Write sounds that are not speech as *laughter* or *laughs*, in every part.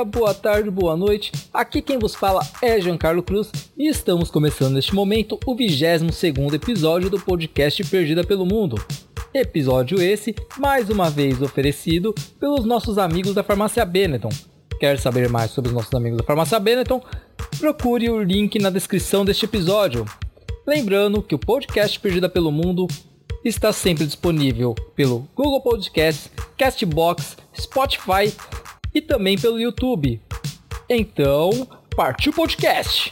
dia, boa tarde, boa noite. Aqui quem vos fala é Giancarlo Cruz e estamos começando neste momento o 22º episódio do podcast Perdida pelo Mundo. Episódio esse, mais uma vez oferecido pelos nossos amigos da Farmácia Benetton. Quer saber mais sobre os nossos amigos da Farmácia Benetton? Procure o link na descrição deste episódio. Lembrando que o podcast Perdida pelo Mundo está sempre disponível pelo Google Podcasts, Castbox, Spotify e também pelo YouTube. Então, partiu o podcast!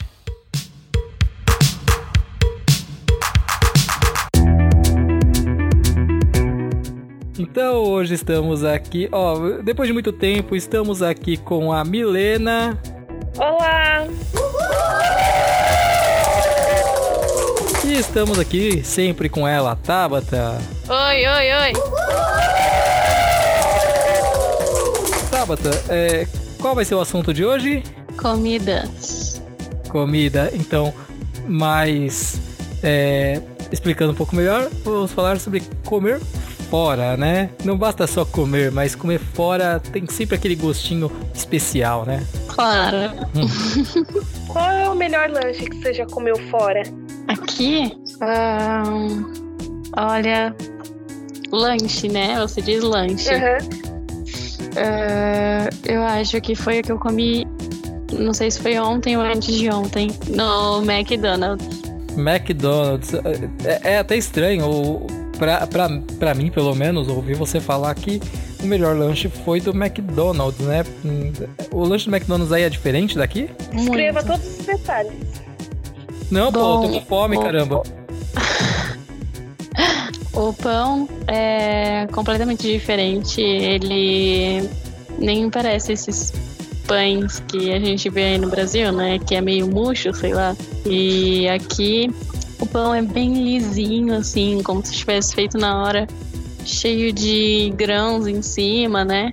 Então hoje estamos aqui, ó, depois de muito tempo, estamos aqui com a Milena. Olá! E estamos aqui sempre com ela, a Tabata. Oi, oi, oi! Tabata, é, qual vai ser o assunto de hoje? Comidas. Comida. Então, mais é, explicando um pouco melhor, vamos falar sobre comer fora, né? Não basta só comer, mas comer fora tem sempre aquele gostinho especial, né? Claro. *laughs* Qual é o melhor lanche que você já comeu fora? Aqui, ahn, olha, lanche, né? Você diz lanche. Aham. Ah, eu acho que foi o que eu comi, não sei se foi ontem ou antes de ontem, no McDonald's. McDonald's. É, é até estranho, pra, pra, pra mim, pelo menos, ouvir você falar que o melhor lanche foi do McDonald's, né? O lanche do McDonald's aí é diferente daqui? Escreva Muito. todos os detalhes. Não, pô, eu tô com fome, Bom, caramba. O pão é completamente diferente. Ele nem parece esses pães que a gente vê aí no Brasil, né? Que é meio murcho, sei lá. E aqui o pão é bem lisinho, assim, como se tivesse feito na hora, cheio de grãos em cima, né?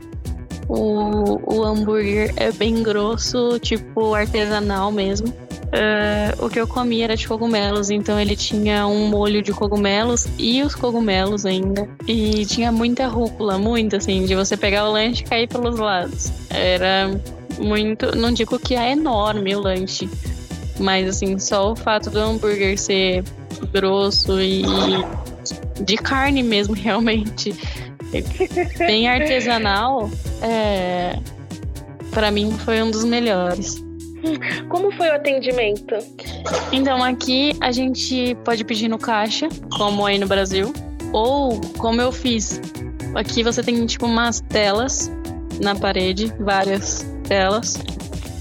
O, o hambúrguer é bem grosso, tipo artesanal mesmo. É, o que eu comi era de cogumelos, então ele tinha um molho de cogumelos e os cogumelos ainda. E tinha muita rúcula, muito assim, de você pegar o lanche e cair pelos lados. Era muito. Não digo que é enorme o lanche, mas assim, só o fato do hambúrguer ser grosso e de carne mesmo, *laughs* realmente. Bem artesanal, é. Pra mim foi um dos melhores. Como foi o atendimento? Então aqui a gente pode pedir no caixa, como aí no Brasil, ou como eu fiz. Aqui você tem tipo umas telas na parede, várias telas.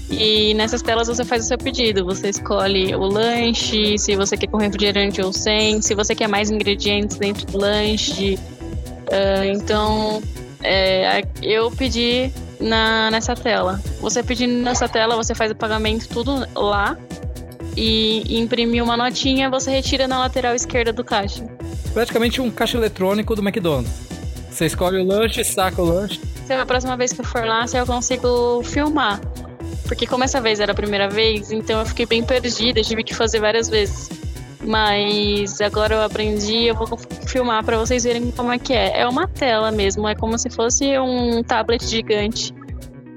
E nessas telas você faz o seu pedido. Você escolhe o lanche, se você quer com refrigerante ou sem, se você quer mais ingredientes dentro do lanche. Ah, então, é, eu pedi na, nessa tela. Você pedindo nessa tela, você faz o pagamento tudo lá e imprime uma notinha, você retira na lateral esquerda do caixa. Praticamente um caixa eletrônico do McDonald's. Você escolhe o lanche, saca o lanche. Se a próxima vez que eu for lá, se eu consigo filmar. Porque como essa vez era a primeira vez, então eu fiquei bem perdida, tive que fazer várias vezes. Mas agora eu aprendi, eu vou filmar pra vocês verem como é que é. É uma tela mesmo, é como se fosse um tablet gigante.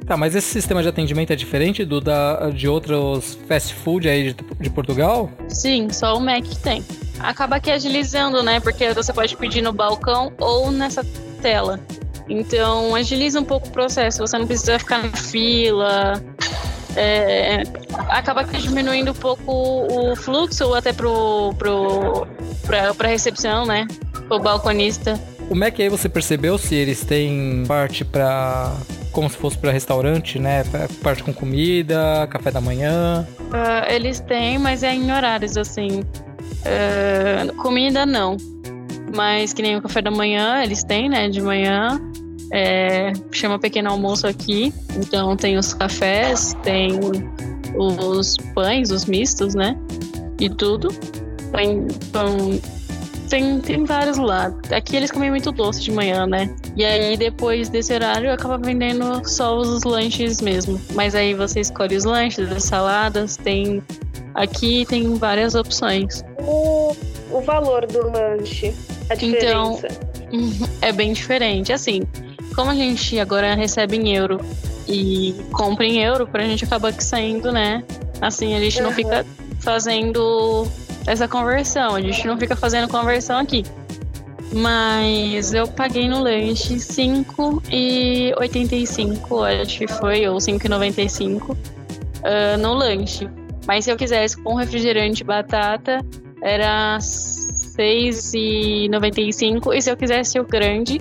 Tá, mas esse sistema de atendimento é diferente do da, de outros fast food aí de, de Portugal? Sim, só o Mac tem. Acaba que agilizando, né? Porque você pode pedir no balcão ou nessa tela. Então agiliza um pouco o processo, você não precisa ficar na fila. É, acaba diminuindo um pouco o fluxo ou até pro, pro, pra, pra recepção, né? O balconista. O Mac aí você percebeu se eles têm parte pra. Como se fosse pra restaurante, né? Parte com comida, café da manhã. Ah, eles têm, mas é em horários assim. Ah, comida não. Mas que nem o café da manhã, eles têm, né? De manhã. É, chama pequeno almoço aqui. Então tem os cafés, tem os pães, os mistos, né? E tudo. Tem pão. Tem, tem vários lá. Aqui eles comem muito doce de manhã, né? E aí depois desse horário acaba vendendo só os lanches mesmo. Mas aí você escolhe os lanches, as saladas, tem Aqui tem várias opções. O, o valor do lanche, a Então, diferença. *laughs* É bem diferente. Assim, como a gente agora recebe em euro e compra em euro, pra gente acaba que saindo, né? Assim, a gente não Aham. fica fazendo essa conversão, a gente não fica fazendo conversão aqui. Mas eu paguei no lanche 5,85, acho que foi, ou 5,95 ah, no lanche. Mas se eu quisesse com refrigerante e batata, era 6,95. E se eu quisesse o grande,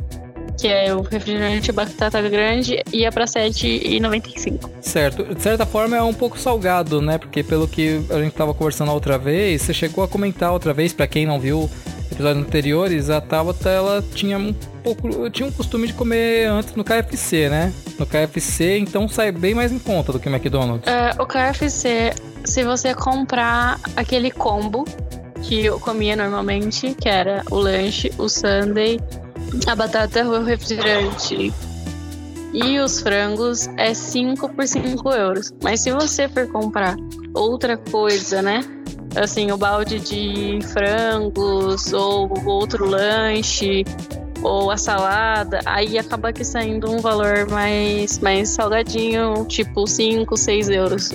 que é o refrigerante batata grande, ia pra 7,95. Certo. De certa forma é um pouco salgado, né? Porque pelo que a gente tava conversando outra vez, você chegou a comentar outra vez, pra quem não viu episódios anteriores, a Tabata ela tinha um pouco, tinha um costume de comer antes no KFC, né? No KFC, então sai bem mais em conta do que o McDonald's. É, o KFC, se você comprar aquele combo que eu comia normalmente, que era o lanche, o sundae, a batata, o refrigerante e os frangos, é 5 por 5 euros. Mas se você for comprar outra coisa, né? Assim, o balde de frangos ou outro lanche ou a salada, aí acaba que saindo um valor mais, mais salgadinho, tipo 5, 6 euros.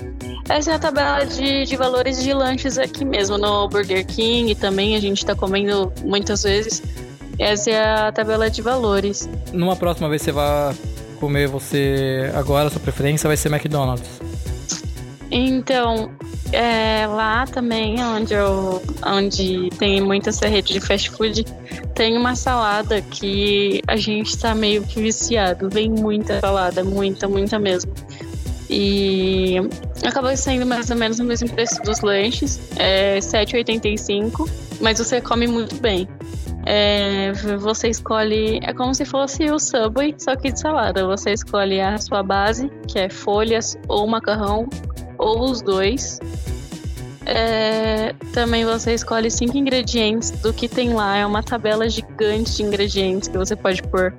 Essa é a tabela de, de valores de lanches aqui mesmo, no Burger King também, a gente tá comendo muitas vezes. Essa é a tabela de valores. Numa próxima vez você vai comer você agora, sua preferência vai ser McDonald's. Então, é, lá também, onde, eu, onde tem muita essa rede de fast food, tem uma salada que a gente tá meio que viciado. Vem muita salada, muita, muita mesmo. E acaba saindo mais ou menos o mesmo preço dos lanches, é 7,85, mas você come muito bem. É, você escolhe, é como se fosse o Subway, só que de salada. Você escolhe a sua base, que é folhas ou macarrão, ou os dois. É, também você escolhe cinco ingredientes do que tem lá. É uma tabela gigante de ingredientes que você pode pôr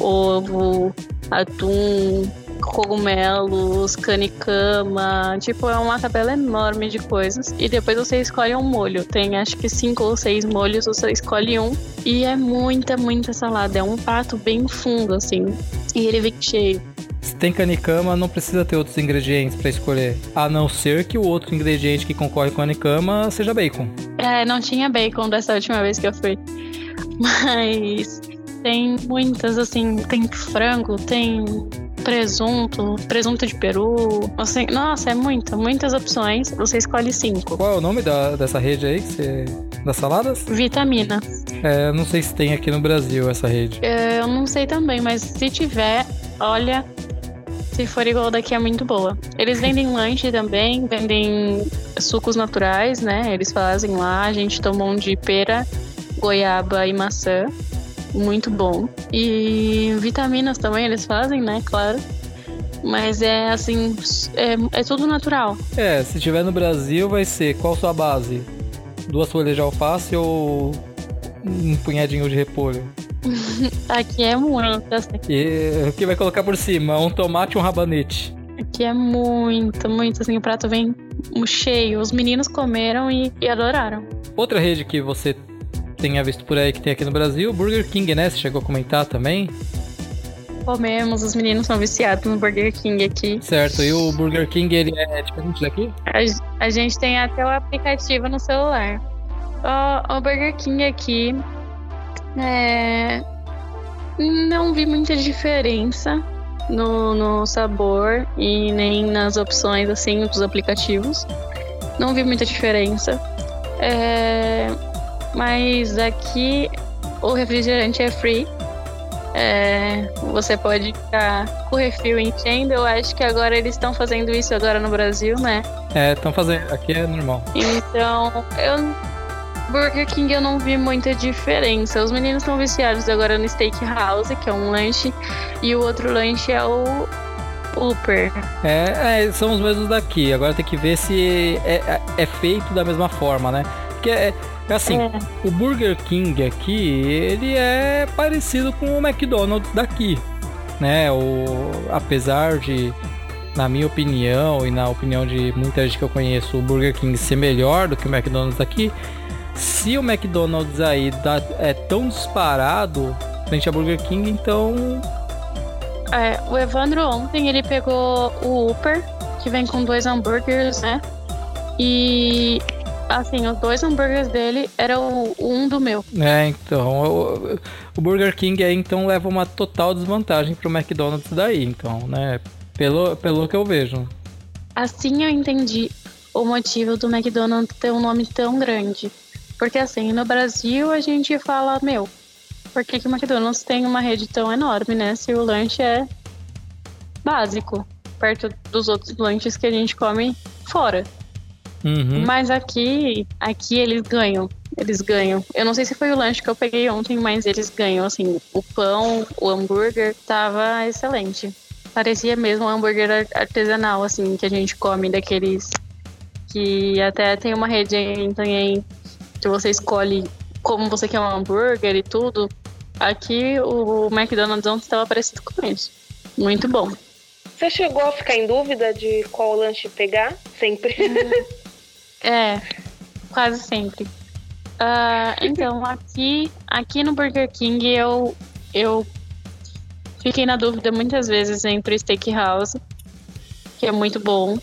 ovo, atum, cogumelos, canicama. Tipo, é uma tabela enorme de coisas. E depois você escolhe um molho. Tem acho que cinco ou seis molhos, você escolhe um. E é muita, muita salada. É um prato bem fundo, assim. E ele vem cheio. Se tem canicama, não precisa ter outros ingredientes pra escolher. A não ser que o outro ingrediente que concorre com a canicama seja bacon. É, não tinha bacon dessa última vez que eu fui. *laughs* Mas tem muitas, assim, tem frango, tem presunto, presunto de peru. Assim, nossa, é muita, muitas opções. Você escolhe cinco. Qual é o nome da, dessa rede aí que você. Das saladas? Vitamina. É, não sei se tem aqui no Brasil essa rede. É, Eu não sei também, mas se tiver, olha, se for igual daqui é muito boa. Eles vendem *laughs* lanche também, vendem sucos naturais, né? Eles fazem lá. A gente tomou um de pera, goiaba e maçã. Muito bom. E vitaminas também eles fazem, né? Claro. Mas é assim, é, é tudo natural. É, se tiver no Brasil, vai ser qual sua base? Duas folhas de alface ou um punhadinho de repolho? *laughs* Aqui é muito, assim. E o que vai colocar por cima? Um tomate e um rabanete. Aqui é muito, muito assim. O prato vem cheio. Os meninos comeram e, e adoraram. Outra rede que você tenha visto por aí que tem aqui no Brasil, Burger King, né? Você chegou a comentar também. Comemos, os meninos são viciados no Burger King aqui. Certo, e o Burger King, ele é diferente daqui? A, a gente tem até o aplicativo no celular. O, o Burger King aqui é, não vi muita diferença no, no sabor e nem nas opções assim dos aplicativos. Não vi muita diferença. É, mas aqui o refrigerante é free. É, você pode ficar com o refil enchendo. Eu acho que agora eles estão fazendo isso agora no Brasil, né? É, estão fazendo. Aqui é normal. Então, eu. Burger King eu não vi muita diferença. Os meninos estão viciados agora no Steakhouse, que é um lanche, e o outro lanche é o Upper. É, é, são os mesmos daqui. Agora tem que ver se é, é, é feito da mesma forma, né? Porque é assim, É. o Burger King aqui, ele é parecido com o McDonald's daqui, né? O, apesar de na minha opinião e na opinião de muita gente que eu conheço, o Burger King ser melhor do que o McDonald's aqui, se o McDonald's aí dá, é tão disparado frente a Burger King, então. É, o Evandro ontem ele pegou o Upper, que vem com dois hambúrgueres, né? E assim, os dois hambúrgueres dele eram um do meu. É, então. O, o, Burger King aí então leva uma total desvantagem pro McDonald's daí, então, né? Pelo, pelo que eu vejo. Assim eu entendi o motivo do McDonald's ter um nome tão grande. Porque assim, no Brasil a gente fala, meu, por que, que o McDonald's tem uma rede tão enorme, né? Se o lanche é básico, perto dos outros lanches que a gente come fora. Uhum. Mas aqui, aqui eles ganham. Eles ganham. Eu não sei se foi o lanche que eu peguei ontem, mas eles ganham. Assim, o pão, o hambúrguer, tava excelente. Parecia mesmo um hambúrguer artesanal, assim, que a gente come daqueles que até tem uma rede também que você escolhe como você quer um hambúrguer e tudo. Aqui o McDonald's ontem estava parecido com isso. Muito bom. Você chegou a ficar em dúvida de qual lanche pegar? Sempre. *laughs* É, quase sempre. Uh, então, *laughs* aqui, aqui no Burger King eu, eu fiquei na dúvida muitas vezes entre o Steakhouse, que é muito bom,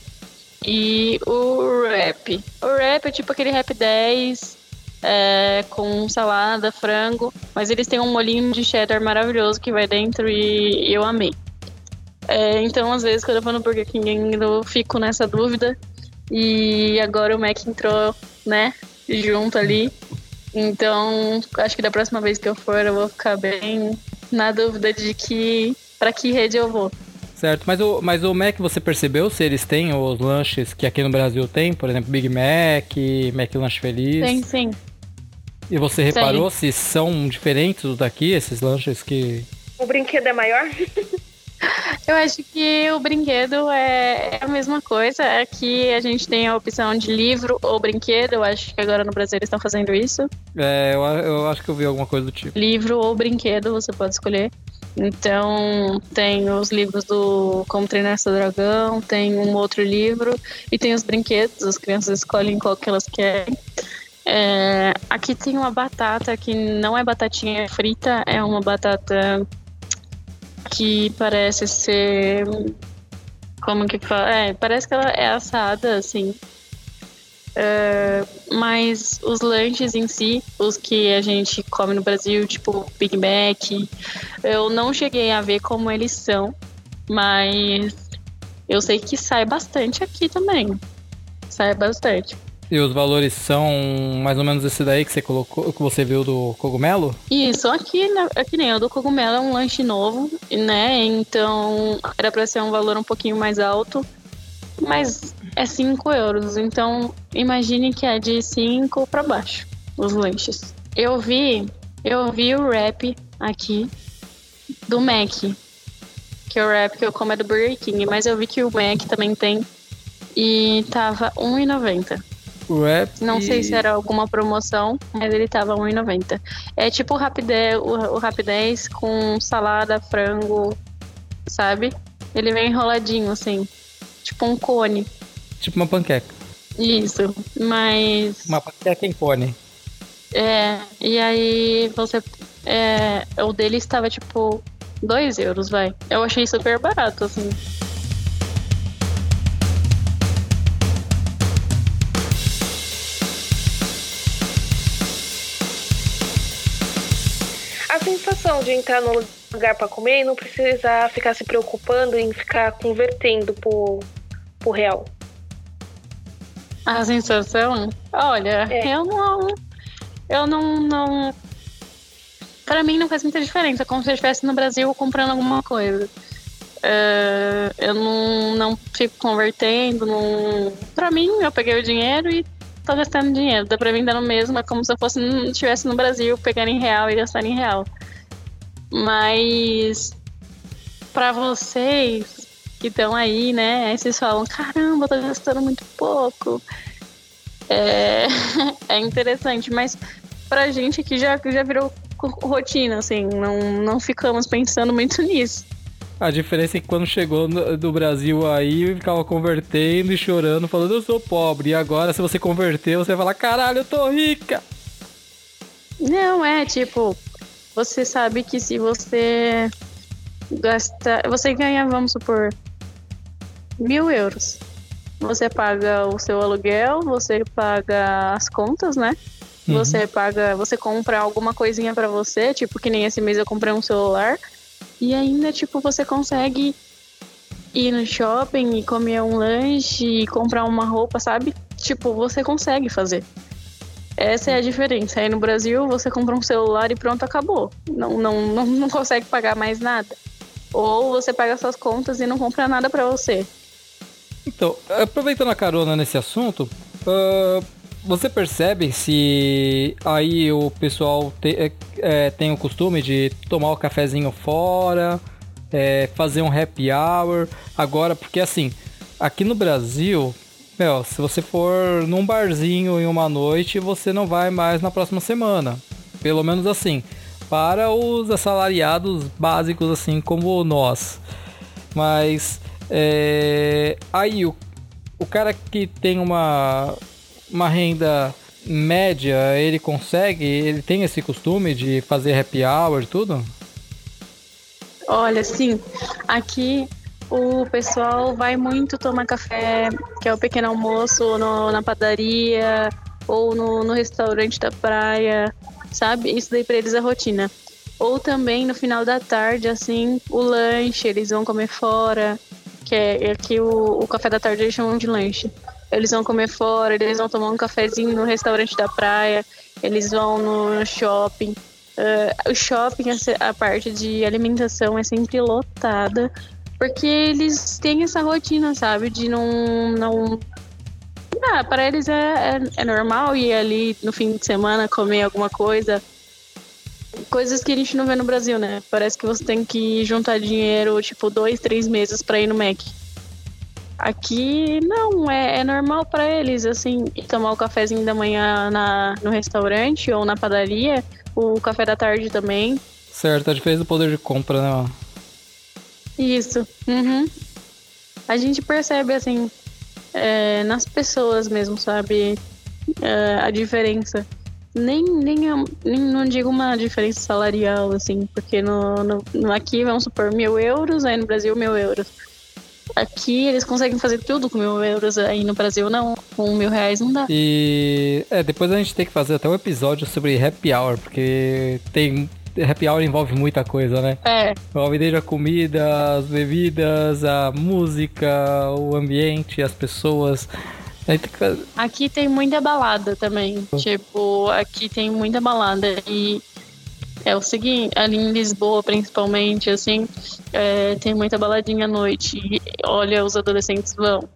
e o Wrap. O Wrap é tipo aquele Wrap 10 é, com salada, frango, mas eles têm um molinho de cheddar maravilhoso que vai dentro e eu amei. É, então, às vezes, quando eu vou no Burger King, eu fico nessa dúvida. E agora o Mac entrou, né, junto ali. Então, acho que da próxima vez que eu for, eu vou ficar bem na dúvida de que para que rede eu vou. Certo, mas o, mas o Mac você percebeu se eles têm os lanches que aqui no Brasil tem, por exemplo, Big Mac, Mac Lanche Feliz? Tem, sim. E você reparou sim. se são diferentes dos daqui, esses lanches que. O brinquedo é maior? *laughs* *laughs* Eu acho que o brinquedo é, é a mesma coisa. Aqui a gente tem a opção de livro ou brinquedo. Eu acho que agora no Brasil eles estão fazendo isso. É, eu, eu acho que eu vi alguma coisa do tipo. Livro ou brinquedo, você pode escolher. Então, tem os livros do Como Treinar Seu Dragão, tem um outro livro e tem os brinquedos, as crianças escolhem qual que elas querem. É, aqui tem uma batata que não é batatinha frita, é uma batata que parece ser. Como que fala? É, parece que ela é assada, assim. Uh, mas os lanches em si, os que a gente come no Brasil, tipo Big Mac, eu não cheguei a ver como eles são, mas eu sei que sai bastante aqui também. Sai bastante. E os valores são mais ou menos esse daí que você colocou, que você viu do cogumelo? Isso, aqui, né, aqui nem o do cogumelo é um lanche novo, né? Então era para ser um valor um pouquinho mais alto, mas é 5 euros. Então imagine que é de 5 para baixo os lanches. Eu vi, eu vi o wrap aqui do Mac, que é o wrap que eu como é do Burger King, mas eu vi que o Mac também tem e tava R$1,90. Rap. Não sei se era alguma promoção, mas ele tava 1,90. É tipo o Rapidez, o, o Rapidez com salada, frango, sabe? Ele vem enroladinho, assim. Tipo um cone. Tipo uma panqueca. Isso, mas. Uma panqueca em cone. É, e aí você. É, o dele estava tipo 2 euros, vai. Eu achei super barato, assim. Sensação de entrar no lugar para comer e não precisar ficar se preocupando em ficar convertendo pro, pro real. A sensação? Olha, é. eu não. Eu não. não para mim não faz muita diferença, como se eu estivesse no Brasil comprando alguma coisa. Uh, eu não, não fico convertendo. Não... Pra mim, eu peguei o dinheiro e tô gastando dinheiro. Dá pra mim dar no mesmo, é como se eu fosse estivesse no Brasil, pegando em real e gastando em real. Mas para vocês que estão aí, né? Aí vocês falam, caramba, tô gastando muito pouco. É, *laughs* é interessante, mas pra gente que já, já virou rotina, assim, não, não ficamos pensando muito *laughs* nisso. A diferença é que quando chegou no, do Brasil aí, ficava convertendo e chorando, falando eu sou pobre. E agora, se você converter, você vai falar, caralho, eu tô rica. Não, é tipo, você sabe que se você gasta. Você ganha, vamos supor, mil euros. Você paga o seu aluguel, você paga as contas, né? Uhum. Você paga, você compra alguma coisinha para você, tipo que nem esse mês eu comprei um celular. E ainda, tipo, você consegue ir no shopping e comer um lanche e comprar uma roupa, sabe? Tipo, você consegue fazer. Essa é a diferença. Aí no Brasil você compra um celular e pronto, acabou. Não, não, *laughs* não, não consegue pagar mais nada. Ou você paga suas contas e não compra nada para você. Então, aproveitando a carona nesse assunto, uh, você percebe se aí o pessoal te, é, é, tem o costume de tomar o cafezinho fora, é, fazer um happy hour. Agora, porque assim, aqui no Brasil, meu, se você for num barzinho em uma noite, você não vai mais na próxima semana. Pelo menos assim, para os assalariados básicos, assim como nós. Mas é, aí o, o cara que tem uma uma renda média, ele consegue, ele tem esse costume de fazer happy hour e tudo? Olha, sim. Aqui o pessoal vai muito tomar café, que é o pequeno almoço no, na padaria ou no, no restaurante da praia, sabe? Isso daí para eles é rotina. Ou também no final da tarde, assim, o lanche, eles vão comer fora, que é aqui o, o café da tarde eles chamam de lanche eles vão comer fora, eles vão tomar um cafezinho no restaurante da praia, eles vão no shopping. Uh, o shopping, a, parte de alimentação é sempre lotada, porque eles têm essa rotina, sabe? De não. não... Ah, para eles é, é, é normal ir ali no fim de semana comer alguma coisa. Coisas que a gente não vê no Brasil, né? Parece que você tem que juntar dinheiro, tipo, dois, três meses para ir no Mac. Aqui não, é, é normal para eles, assim, tomar o cafezinho da manhã na, no restaurante ou na padaria, o café da tarde também. Certo, a diferença do poder de compra, né? Isso. Uhum. A gente percebe, assim, é, nas pessoas mesmo, sabe? É, a diferença. Nem, nem, nem, não digo uma diferença salarial, assim, porque no, no, aqui, vamos supor, mil euros, aí no Brasil, mil euros. Aqui eles conseguem fazer tudo com mil euros, aí no Brasil não. Com mil reais não dá. E é, depois a gente tem que fazer até um episódio sobre happy hour, porque tem. Happy hour envolve muita coisa, né? É. Envolve desde a comida, as bebidas, a música, o ambiente, as pessoas. Aqui tem muita balada também. Tipo, aqui tem muita balada. E é o seguinte, ali em Lisboa, principalmente, assim, é, tem muita baladinha à noite. E, olha, os adolescentes vão.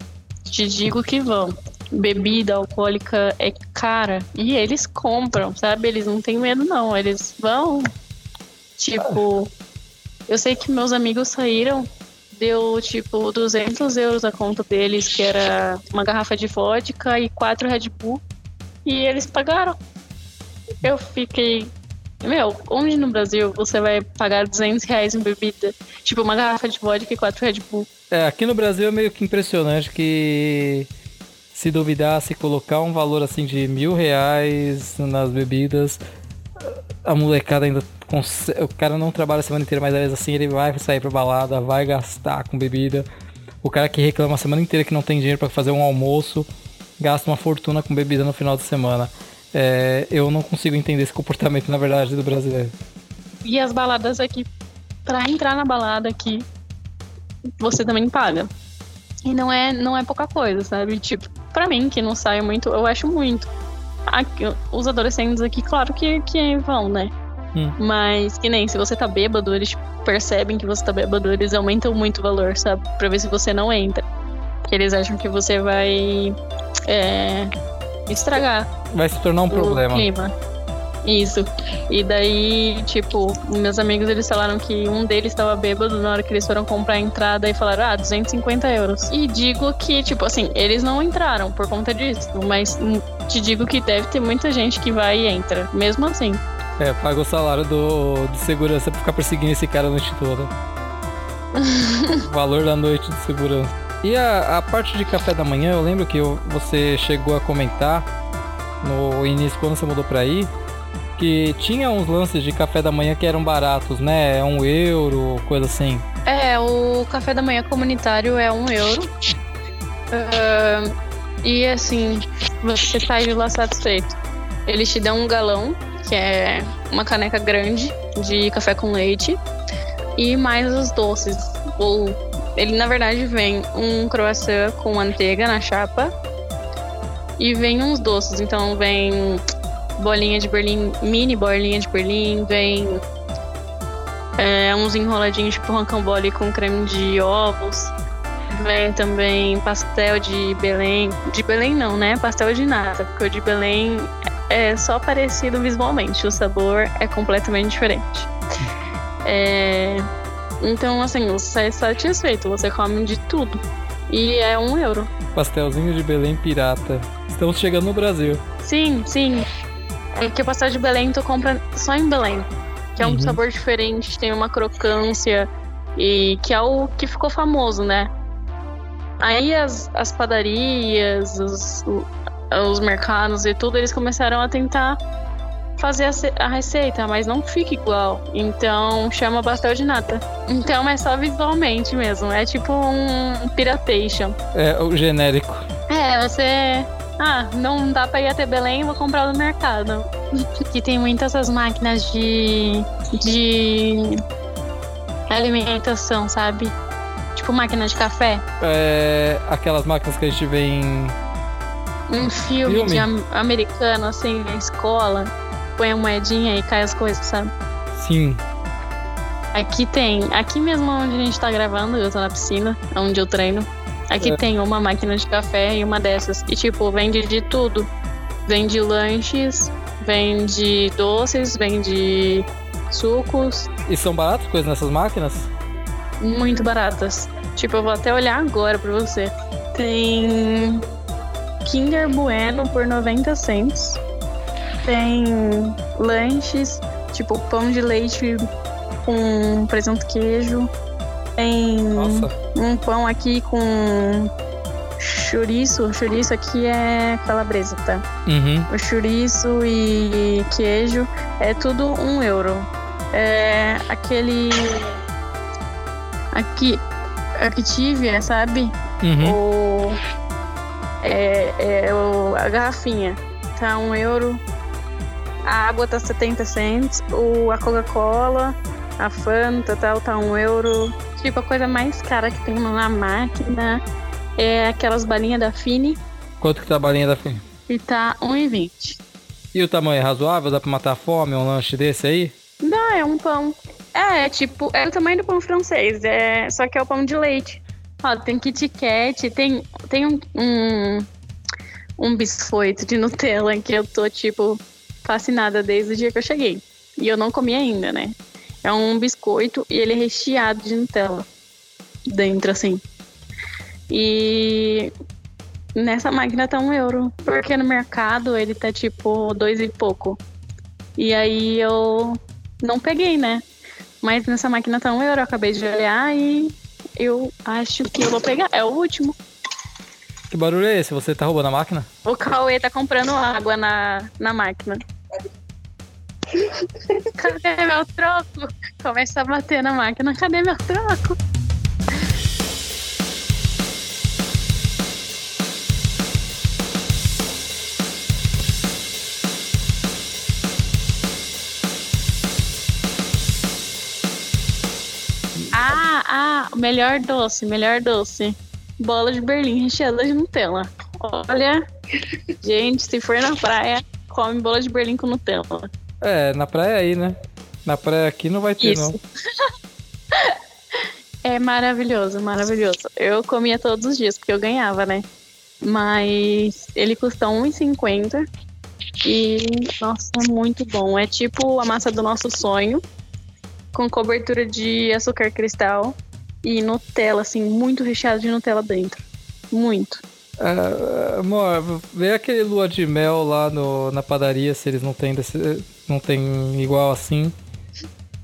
Te digo que vão. Bebida alcoólica é cara. E eles compram, sabe? Eles não têm medo, não. Eles vão. Tipo, eu sei que meus amigos saíram, deu tipo 200 euros a conta deles, que era uma garrafa de vodka e quatro Red Bull. E eles pagaram. Eu fiquei, meu, onde no Brasil você vai pagar 200 reais em bebida? Tipo, uma garrafa de vodka e quatro Red Bull. É, aqui no Brasil é meio que impressionante que se duvidar, se colocar um valor assim de mil reais nas bebidas, a molecada ainda consegue, o cara não trabalha a semana inteira, mas às vezes assim ele vai sair pra balada, vai gastar com bebida. O cara que reclama a semana inteira que não tem dinheiro para fazer um almoço, gasta uma fortuna com bebida no final de semana. É, eu não consigo entender esse comportamento, na verdade, do brasileiro. E as baladas aqui, pra entrar na balada aqui, você também paga. E não é, não é pouca coisa, sabe? Tipo, pra mim, que não sai muito, eu acho muito. Aqui, os adolescentes aqui, claro que, que vão, né? Hum. Mas que nem se você tá bêbado, eles percebem que você tá bêbado, eles aumentam muito o valor, sabe? Pra ver se você não entra. Porque eles acham que você vai. É, estragar. Vai se tornar um problema. Clima. Isso. E daí, tipo, meus amigos eles falaram que um deles estava bêbado na hora que eles foram comprar a entrada e falaram, ah, 250 euros. E digo que, tipo assim, eles não entraram por conta disso, mas te digo que deve ter muita gente que vai e entra, mesmo assim. É, paga o salário do, de segurança pra ficar perseguindo esse cara a noite toda. *laughs* o valor da noite de segurança. E a, a parte de café da manhã, eu lembro que eu, você chegou a comentar no início, quando você mudou pra aí, que tinha uns lances de café da manhã que eram baratos, né? Um euro, coisa assim. É, o café da manhã comunitário é um euro. Uh, e assim, você sai de lá satisfeito. Eles te dão um galão, que é uma caneca grande de café com leite, e mais os doces. Ou ele na verdade vem um croissant com manteiga na chapa e vem uns doces. Então vem bolinha de Berlim, mini bolinha de Berlim, vem é, uns enroladinhos tipo rocambole com creme de ovos. Vem também pastel de Belém. De Belém não, né? Pastel de nata, porque o de Belém é só parecido visualmente. O sabor é completamente diferente. É... Então, assim, você sai satisfeito, você come de tudo. E é um euro. Pastelzinho de Belém pirata. Estamos chegando no Brasil. Sim, sim. É que o pastel de Belém tu compra só em Belém. Que é um uhum. sabor diferente, tem uma crocância. E que é o que ficou famoso, né? Aí as, as padarias, os, os mercados e tudo, eles começaram a tentar fazer a, receita, mas não fica igual. Então chama pastel de nata. Então é só visualmente mesmo. É tipo um piratation. É o genérico. É, você ah, não dá pra ir até Belém, vou comprar no mercado. *laughs* que tem muitas essas máquinas de. de. alimentação, sabe? Tipo máquina de café. É. aquelas máquinas que a gente vê em. Um filme, filme? de am americano, assim, na escola. Põe a moedinha e cai as coisas, sabe? Sim. Aqui tem. Aqui mesmo onde a gente tá gravando, eu tô na piscina, onde eu treino. Aqui é. tem uma máquina de café e uma dessas. E, tipo, vende de tudo. Vende lanches, vende doces, vende sucos. E são baratas coisas nessas máquinas? Muito baratas. Tipo, eu vou até olhar agora pra você. Tem Kinder Bueno por 90 cents. Tem lanches, tipo pão de leite com presunto queijo. Tem Nossa. um pão aqui com chouriço. Chouriço aqui é calabresa, tá? Uhum. O chouriço e queijo é tudo um euro. É aquele. Aqui. Activia, sabe? Uhum. O. É, é o, a garrafinha. Tá um euro. A água tá 70 cents. O, a Coca-Cola, a Fanta tal, tá um euro. Tipo, a coisa mais cara que tem na máquina é aquelas balinhas da Fini. Quanto que tá a balinha da Fini? E tá 1,20. E o tamanho é razoável? Dá pra matar a fome um lanche desse aí? Não, é um pão. É, é tipo, é o tamanho do pão francês, é, só que é o pão de leite. Ó, tem Kit Kat, tem, tem um, um, um biscoito de Nutella que eu tô, tipo, fascinada desde o dia que eu cheguei. E eu não comi ainda, né? É um biscoito e ele é recheado de Nutella. Dentro, assim. E nessa máquina tá um euro. Porque no mercado ele tá tipo dois e pouco. E aí eu não peguei, né? Mas nessa máquina tá um euro. Eu acabei de olhar e eu acho que eu vou pegar. É o último. Que barulho é esse? Você tá roubando a máquina? O Cauê tá comprando água na, na máquina. Cadê meu troco? Começa a bater na máquina. Cadê meu troco? Ah, ah, melhor doce, melhor doce. Bola de Berlim recheada de Nutella. Olha, gente, se for na praia, come bola de Berlim com Nutella. É, na praia aí, né? Na praia aqui não vai ter, Isso. não. *laughs* é maravilhoso, maravilhoso. Eu comia todos os dias, porque eu ganhava, né? Mas ele custa R$1,50 e, nossa, é muito bom. É tipo a massa do nosso sonho, com cobertura de açúcar cristal e Nutella, assim, muito recheado de Nutella dentro. Muito. Uh, amor, vê aquele lua de mel lá no, na padaria se eles não tem desse, não tem igual assim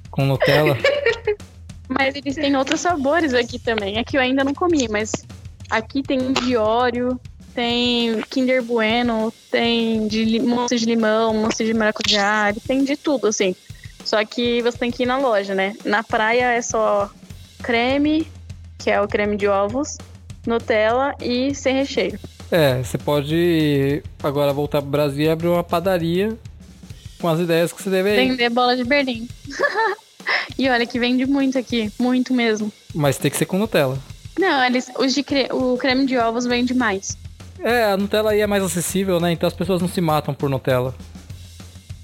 com Nutella. *laughs* Mas eles têm outros sabores aqui também. Aqui eu ainda não comi, mas aqui tem de óleo, tem Kinder Bueno, tem de mousse de limão, mousse de maracujá, tem de tudo, assim. Só que você tem que ir na loja, né? Na praia é só creme, que é o creme de ovos, Nutella e sem recheio. É, você pode agora voltar pro Brasil e abrir uma padaria com as ideias que você deve aí. Vender bola de Berlim. *laughs* e olha que vende muito aqui, muito mesmo. Mas tem que ser com Nutella. Não, eles, os de cre o creme de ovos vende mais. É, a Nutella aí é mais acessível, né? Então as pessoas não se matam por Nutella.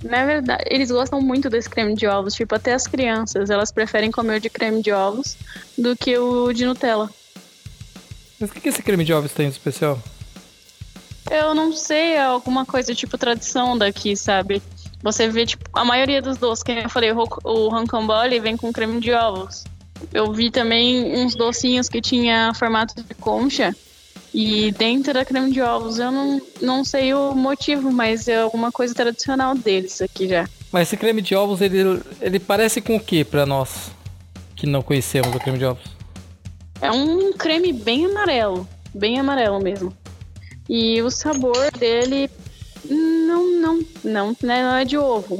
Na verdade, eles gostam muito desse creme de ovos. Tipo, até as crianças, elas preferem comer o de creme de ovos do que o de Nutella. Mas o que esse creme de ovos tem de especial? Eu não sei, é alguma coisa tipo tradição daqui, sabe? Você vê, tipo, a maioria dos doces, que eu falei, o, o rancambole vem com creme de ovos. Eu vi também uns docinhos que tinha formato de concha. E dentro da creme de ovos, eu não, não sei o motivo, mas é alguma coisa tradicional deles aqui já. Mas esse creme de ovos, ele, ele parece com o que pra nós que não conhecemos o creme de ovos? É um creme bem amarelo, bem amarelo mesmo. E o sabor dele não, não, não, né, não é de ovo.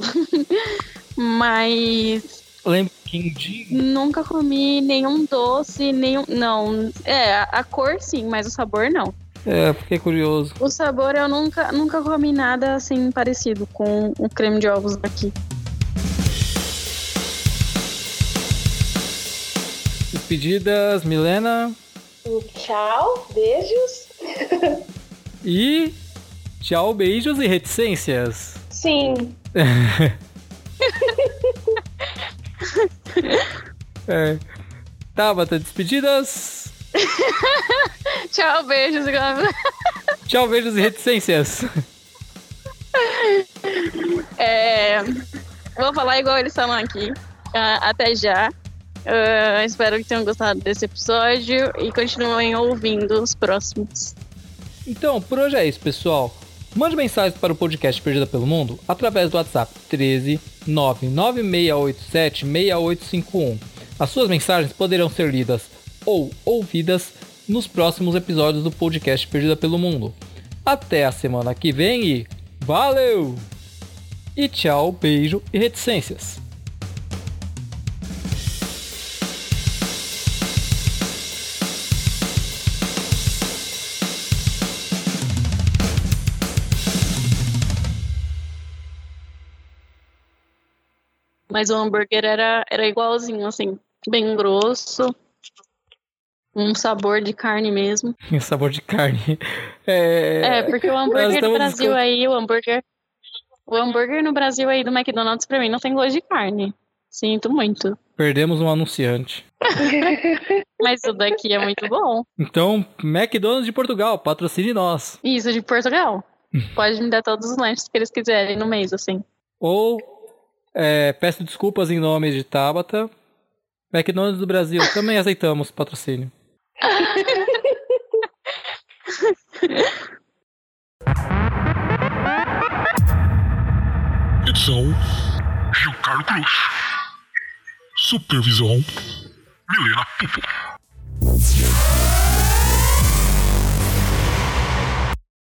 *laughs* mas Lembra quindim? Nunca comi nenhum doce, nenhum. Não. É, a, a cor sim, mas o sabor não. É, fiquei curioso. O sabor eu nunca, nunca comi nada assim parecido com o creme de ovos daqui. Despedidas, Milena. Tchau, beijos. E tchau, beijos e reticências. Sim. *laughs* *laughs* é. Tabata, despedidas. *laughs* Tchau, beijos. *laughs* Tchau, beijos e reticências. É, vou falar igual eles falam aqui. Uh, até já. Uh, espero que tenham gostado desse episódio e continuem ouvindo os próximos. Então, por hoje é isso, pessoal. Mande mensagens para o podcast Perdida pelo Mundo através do WhatsApp 13 99687 6851. As suas mensagens poderão ser lidas ou ouvidas nos próximos episódios do podcast Perdida pelo Mundo. Até a semana que vem e valeu! E tchau, beijo e reticências. Mas o hambúrguer era, era igualzinho, assim, bem grosso. Um sabor de carne mesmo. *laughs* Um sabor de carne. É, é porque o hambúrguer no Brasil aí, o hambúrguer. O hambúrguer no Brasil aí do McDonald's pra mim não tem gosto de carne. Sinto muito. Perdemos um anunciante. *laughs* *laughs* Mas o daqui é muito bom. Então, McDonald's de Portugal, patrocine nós. Isso, de Portugal. Pode me dar todos os lanches que eles quiserem no mês, assim. Ou é, peço desculpas em nome de Tabata. McDonald's do Brasil, também aceitamos patrocínio. *laughs* Edição Gilcarlo Cruz. Supervisão Milena Pupo.